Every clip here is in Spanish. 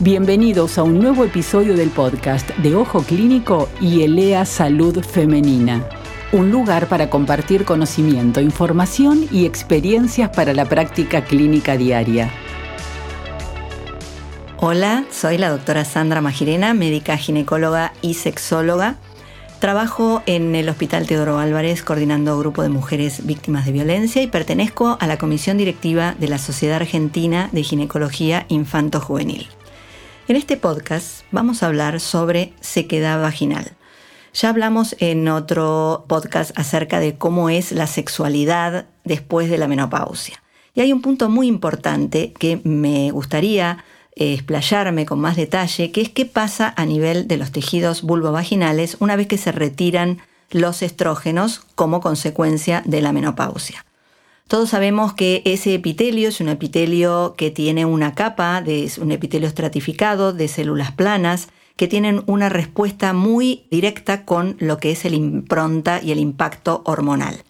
Bienvenidos a un nuevo episodio del podcast de Ojo Clínico y Elea Salud Femenina. Un lugar para compartir conocimiento, información y experiencias para la práctica clínica diaria. Hola, soy la doctora Sandra Magirena, médica ginecóloga y sexóloga. Trabajo en el Hospital Teodoro Álvarez coordinando grupo de mujeres víctimas de violencia y pertenezco a la comisión directiva de la Sociedad Argentina de Ginecología Infanto Juvenil. En este podcast vamos a hablar sobre sequedad vaginal. Ya hablamos en otro podcast acerca de cómo es la sexualidad después de la menopausia. Y hay un punto muy importante que me gustaría eh, explayarme con más detalle, que es qué pasa a nivel de los tejidos vulvovaginales una vez que se retiran los estrógenos como consecuencia de la menopausia. Todos sabemos que ese epitelio es un epitelio que tiene una capa, de, un epitelio estratificado de células planas, que tienen una respuesta muy directa con lo que es el impronta y el impacto hormonal.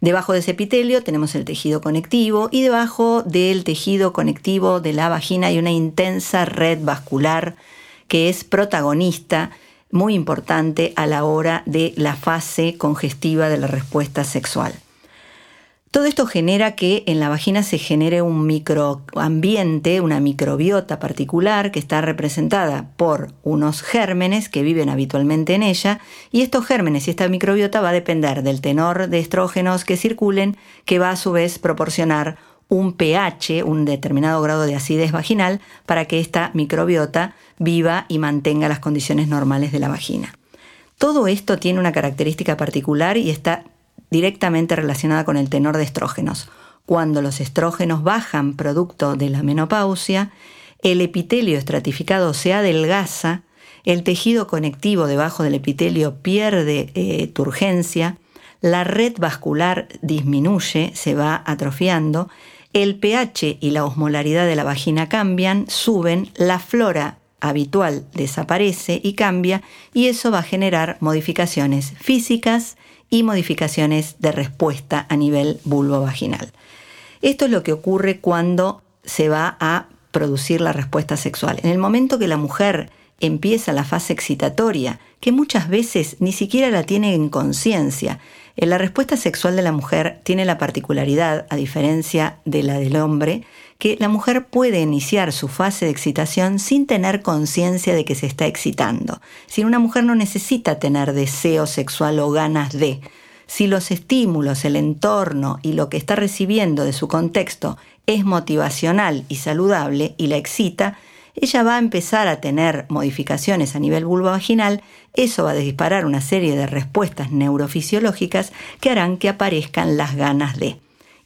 Debajo de ese epitelio tenemos el tejido conectivo y debajo del tejido conectivo de la vagina hay una intensa red vascular que es protagonista muy importante a la hora de la fase congestiva de la respuesta sexual. Todo esto genera que en la vagina se genere un microambiente, una microbiota particular que está representada por unos gérmenes que viven habitualmente en ella y estos gérmenes y esta microbiota va a depender del tenor de estrógenos que circulen que va a su vez proporcionar un pH, un determinado grado de acidez vaginal para que esta microbiota viva y mantenga las condiciones normales de la vagina. Todo esto tiene una característica particular y está directamente relacionada con el tenor de estrógenos. Cuando los estrógenos bajan producto de la menopausia, el epitelio estratificado se adelgaza, el tejido conectivo debajo del epitelio pierde eh, turgencia, la red vascular disminuye, se va atrofiando, el pH y la osmolaridad de la vagina cambian, suben, la flora habitual desaparece y cambia y eso va a generar modificaciones físicas y modificaciones de respuesta a nivel vulvo-vaginal. Esto es lo que ocurre cuando se va a producir la respuesta sexual. En el momento que la mujer empieza la fase excitatoria, que muchas veces ni siquiera la tiene en conciencia, la respuesta sexual de la mujer tiene la particularidad, a diferencia de la del hombre, que la mujer puede iniciar su fase de excitación sin tener conciencia de que se está excitando. Si una mujer no necesita tener deseo sexual o ganas de. Si los estímulos, el entorno y lo que está recibiendo de su contexto es motivacional y saludable y la excita, ella va a empezar a tener modificaciones a nivel vulvovaginal, eso va a disparar una serie de respuestas neurofisiológicas que harán que aparezcan las ganas de.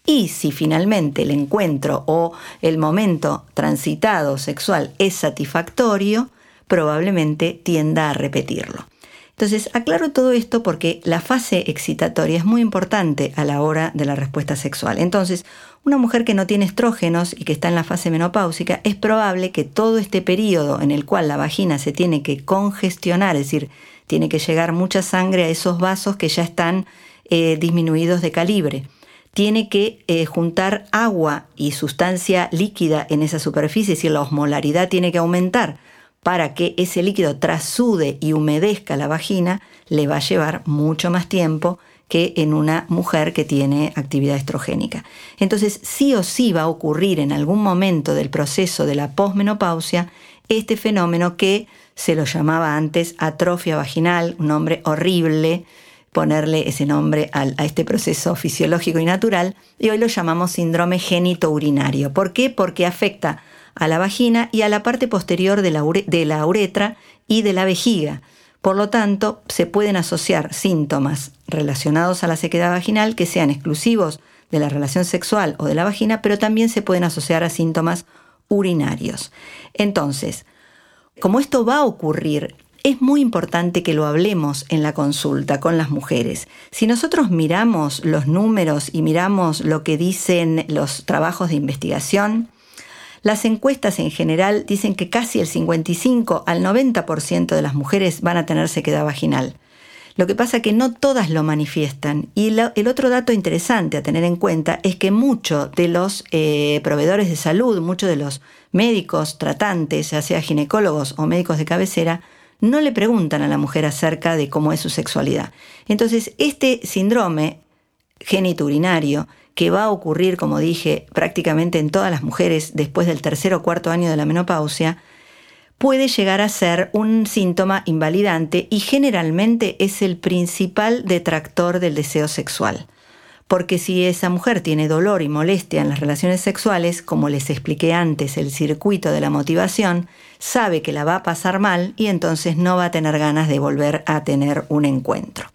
Y si finalmente el encuentro o el momento transitado sexual es satisfactorio, probablemente tienda a repetirlo. Entonces, aclaro todo esto porque la fase excitatoria es muy importante a la hora de la respuesta sexual. Entonces, una mujer que no tiene estrógenos y que está en la fase menopáusica, es probable que todo este periodo en el cual la vagina se tiene que congestionar, es decir, tiene que llegar mucha sangre a esos vasos que ya están eh, disminuidos de calibre tiene que eh, juntar agua y sustancia líquida en esa superficie, es decir, la osmolaridad tiene que aumentar para que ese líquido trasude y humedezca la vagina, le va a llevar mucho más tiempo que en una mujer que tiene actividad estrogénica. Entonces, sí o sí va a ocurrir en algún momento del proceso de la posmenopausia este fenómeno que se lo llamaba antes atrofia vaginal, un nombre horrible, ponerle ese nombre a, este proceso fisiológico y natural, y hoy lo llamamos síndrome genito-urinario. ¿Por qué? Porque afecta a la vagina y a la parte posterior de la, de la uretra y de la vejiga. Por lo tanto, se pueden asociar síntomas relacionados a la sequedad vaginal que sean exclusivos de la relación sexual o de la vagina, pero también se pueden asociar a síntomas urinarios. Entonces, como esto va a ocurrir es muy importante que lo hablemos en la consulta con las mujeres. Si nosotros miramos los números y miramos lo que dicen los trabajos de investigación, las encuestas en general dicen que casi el 55 al 90% de las mujeres van a tener sequedad vaginal. Lo que pasa es que no todas lo manifiestan. Y el otro dato interesante a tener en cuenta es que muchos de los eh, proveedores de salud, muchos de los médicos tratantes, ya sea ginecólogos o médicos de cabecera, no le preguntan a la mujer acerca de cómo es su sexualidad. Entonces, este síndrome geniturinario que va a ocurrir, como dije, prácticamente en todas las mujeres después del tercer o cuarto año de la menopausia, puede llegar a ser un síntoma invalidante y generalmente es el principal detractor del deseo sexual. Porque si esa mujer tiene dolor y molestia en las relaciones sexuales, como les expliqué antes, el circuito de la motivación, sabe que la va a pasar mal y entonces no va a tener ganas de volver a tener un encuentro.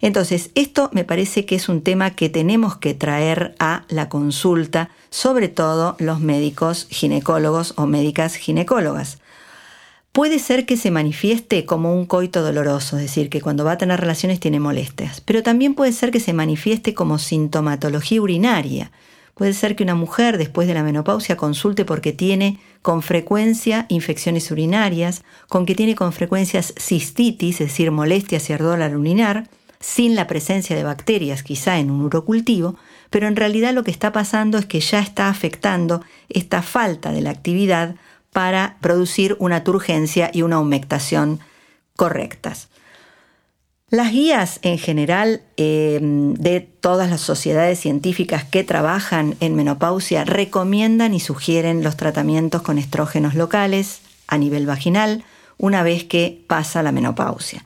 Entonces, esto me parece que es un tema que tenemos que traer a la consulta, sobre todo los médicos ginecólogos o médicas ginecólogas. Puede ser que se manifieste como un coito doloroso, es decir, que cuando va a tener relaciones tiene molestias, pero también puede ser que se manifieste como sintomatología urinaria. Puede ser que una mujer después de la menopausia consulte porque tiene con frecuencia infecciones urinarias, con que tiene con frecuencia cistitis, es decir, molestias y ardor al urinar, sin la presencia de bacterias quizá en un urocultivo, pero en realidad lo que está pasando es que ya está afectando esta falta de la actividad para producir una turgencia y una humectación correctas. Las guías en general eh, de todas las sociedades científicas que trabajan en menopausia recomiendan y sugieren los tratamientos con estrógenos locales a nivel vaginal una vez que pasa la menopausia.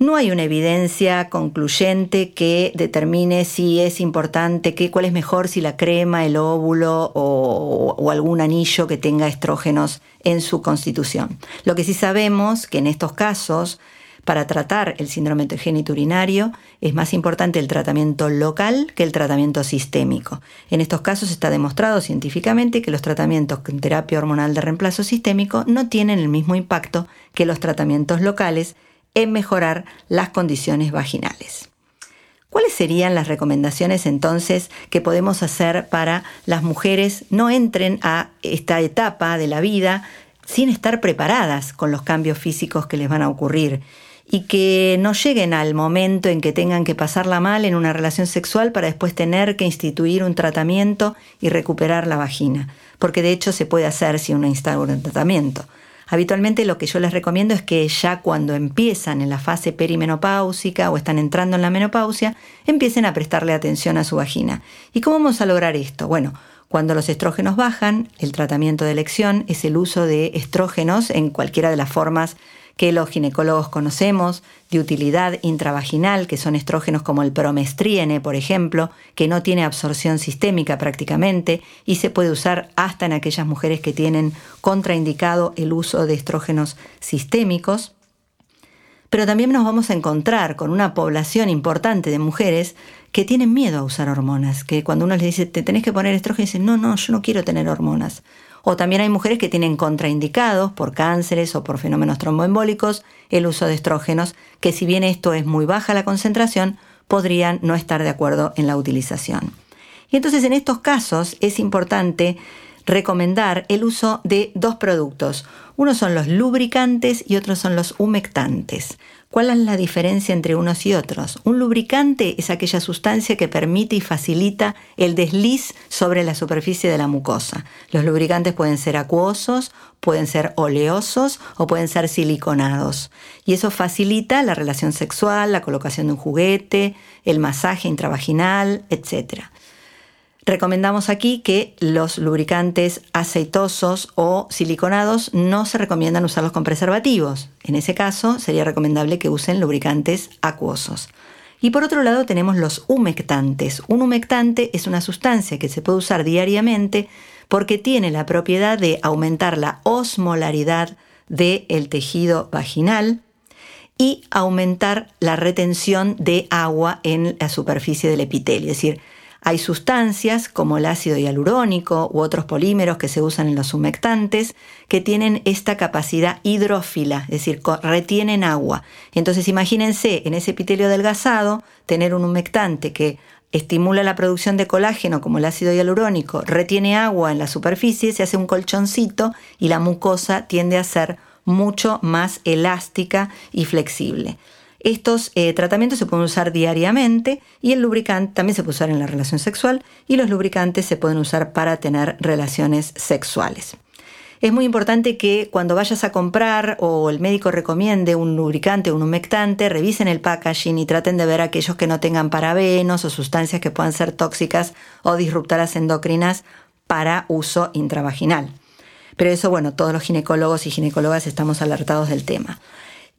No hay una evidencia concluyente que determine si es importante, cuál es mejor, si la crema, el óvulo o, algún anillo que tenga estrógenos en su constitución. Lo que sí sabemos que en estos casos, para tratar el síndrome geniturinario, es más importante el tratamiento local que el tratamiento sistémico. En estos casos está demostrado científicamente que los tratamientos con terapia hormonal de reemplazo sistémico no tienen el mismo impacto que los tratamientos locales en mejorar las condiciones vaginales. ¿Cuáles serían las recomendaciones entonces que podemos hacer para las mujeres no entren a esta etapa de la vida sin estar preparadas con los cambios físicos que les van a ocurrir y que no lleguen al momento en que tengan que pasarla mal en una relación sexual para después tener que instituir un tratamiento y recuperar la vagina? Porque de hecho se puede hacer si uno instaura un tratamiento. Habitualmente lo que yo les recomiendo es que ya cuando empiezan en la fase perimenopáusica o están entrando en la menopausia, empiecen a prestarle atención a su vagina. ¿Y cómo vamos a lograr esto? Bueno, cuando los estrógenos bajan, el tratamiento de elección es el uso de estrógenos en cualquiera de las formas que los ginecólogos conocemos, de utilidad intravaginal, que son estrógenos como el promestriene, por ejemplo, que no tiene absorción sistémica prácticamente y se puede usar hasta en aquellas mujeres que tienen contraindicado el uso de estrógenos sistémicos. Pero también nos vamos a encontrar con una población importante de mujeres que tienen miedo a usar hormonas, que cuando uno les dice, te tenés que poner estrógenos, dicen, no, no, yo no quiero tener hormonas. O también hay mujeres que tienen contraindicados por cánceres o por fenómenos tromboembólicos el uso de estrógenos, que si bien esto es muy baja la concentración, podrían no estar de acuerdo en la utilización. Y entonces en estos casos es importante recomendar el uso de dos productos. Uno son los lubricantes y otros son los humectantes. ¿Cuál es la diferencia entre unos y otros? Un lubricante es aquella sustancia que permite y facilita el desliz sobre la superficie de la mucosa. Los lubricantes pueden ser acuosos, pueden ser oleosos o pueden ser siliconados. Y eso facilita la relación sexual, la colocación de un juguete, el masaje intravaginal, etc. Recomendamos aquí que los lubricantes aceitosos o siliconados no se recomiendan usarlos con preservativos. En ese caso sería recomendable que usen lubricantes acuosos. Y por otro lado tenemos los humectantes. Un humectante es una sustancia que se puede usar diariamente porque tiene la propiedad de aumentar la osmolaridad del tejido vaginal y aumentar la retención de agua en la superficie del epitelio. Es decir, hay sustancias como el ácido hialurónico u otros polímeros que se usan en los humectantes que tienen esta capacidad hidrófila, es decir, retienen agua. Entonces imagínense en ese epitelio adelgazado tener un humectante que estimula la producción de colágeno como el ácido hialurónico, retiene agua en la superficie, se hace un colchoncito y la mucosa tiende a ser mucho más elástica y flexible. Estos eh, tratamientos se pueden usar diariamente y el lubricante también se puede usar en la relación sexual y los lubricantes se pueden usar para tener relaciones sexuales. Es muy importante que cuando vayas a comprar o el médico recomiende un lubricante o un humectante, revisen el packaging y traten de ver aquellos que no tengan parabenos o sustancias que puedan ser tóxicas o disruptoras endocrinas para uso intravaginal. Pero eso, bueno, todos los ginecólogos y ginecólogas estamos alertados del tema.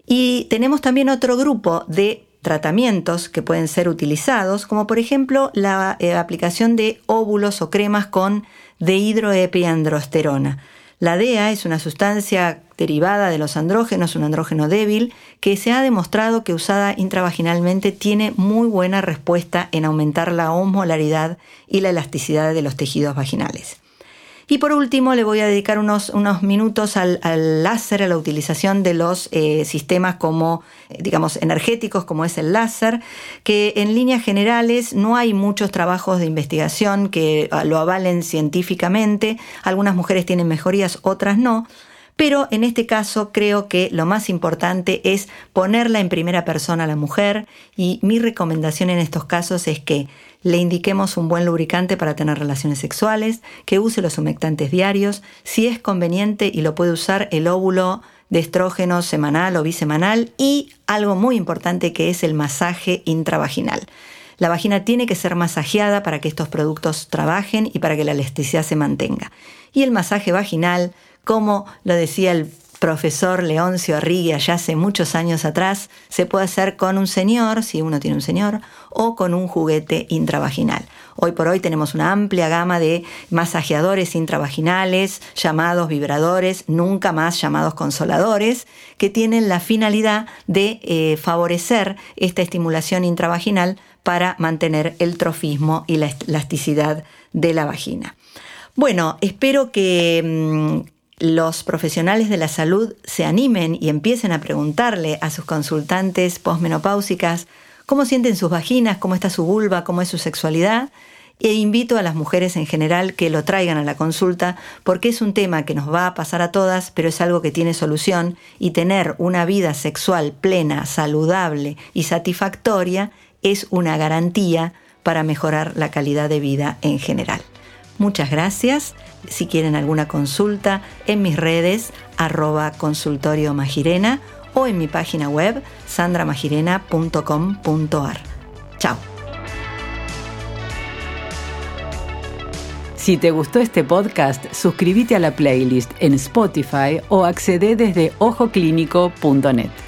Y tenemos también otro grupo de tratamientos que pueden ser utilizados, como por ejemplo la eh, aplicación de óvulos o cremas con dehidroepiandrosterona. La DEA es una sustancia derivada de los andrógenos, un andrógeno débil, que se ha demostrado que usada intravaginalmente tiene muy buena respuesta en aumentar la osmolaridad y la elasticidad de los tejidos vaginales. Y por último, le voy a dedicar unos, unos minutos al, láser, a la utilización de los eh, sistemas como, eh, digamos, energéticos, como es el láser, que en líneas generales no hay muchos trabajos de investigación que ah, lo avalen científicamente. Algunas mujeres tienen mejorías, otras no. Pero en este caso creo que lo más importante es ponerla en primera persona a la mujer y mi recomendación en estos casos es que le indiquemos un buen lubricante para tener relaciones sexuales, que use los humectantes diarios, si es conveniente y lo puede usar el óvulo de estrógeno semanal o bisemanal y algo muy importante que es el masaje intravaginal. La vagina tiene que ser masajeada para que estos productos trabajen y para que la elasticidad se mantenga. Y el masaje vaginal como lo decía el profesor Leoncio Arrigui allá hace muchos años atrás, se puede hacer con un señor, si uno tiene un señor, o con un juguete intravaginal. Hoy por hoy tenemos una amplia gama de masajeadores intravaginales, llamados vibradores, nunca más llamados consoladores, que tienen la finalidad de eh, favorecer esta estimulación intravaginal para mantener el trofismo y la elasticidad de la vagina. Bueno, espero que mm, los profesionales de la salud se animen y empiecen a preguntarle a sus consultantes posmenopáusicas cómo sienten sus vaginas, cómo está su vulva, cómo es su sexualidad. E invito a las mujeres en general que lo traigan a la consulta porque es un tema que nos va a pasar a todas, pero es algo que tiene solución y tener una vida sexual plena, saludable y satisfactoria es una garantía para mejorar la calidad de vida en general. Muchas gracias. Si quieren alguna consulta, en mis redes, arroba consultorio magirena o en mi página web, sandramagirena.com.ar. Chao. Si te gustó este podcast, suscríbete a la playlist en Spotify o accede desde ojoclínico.net.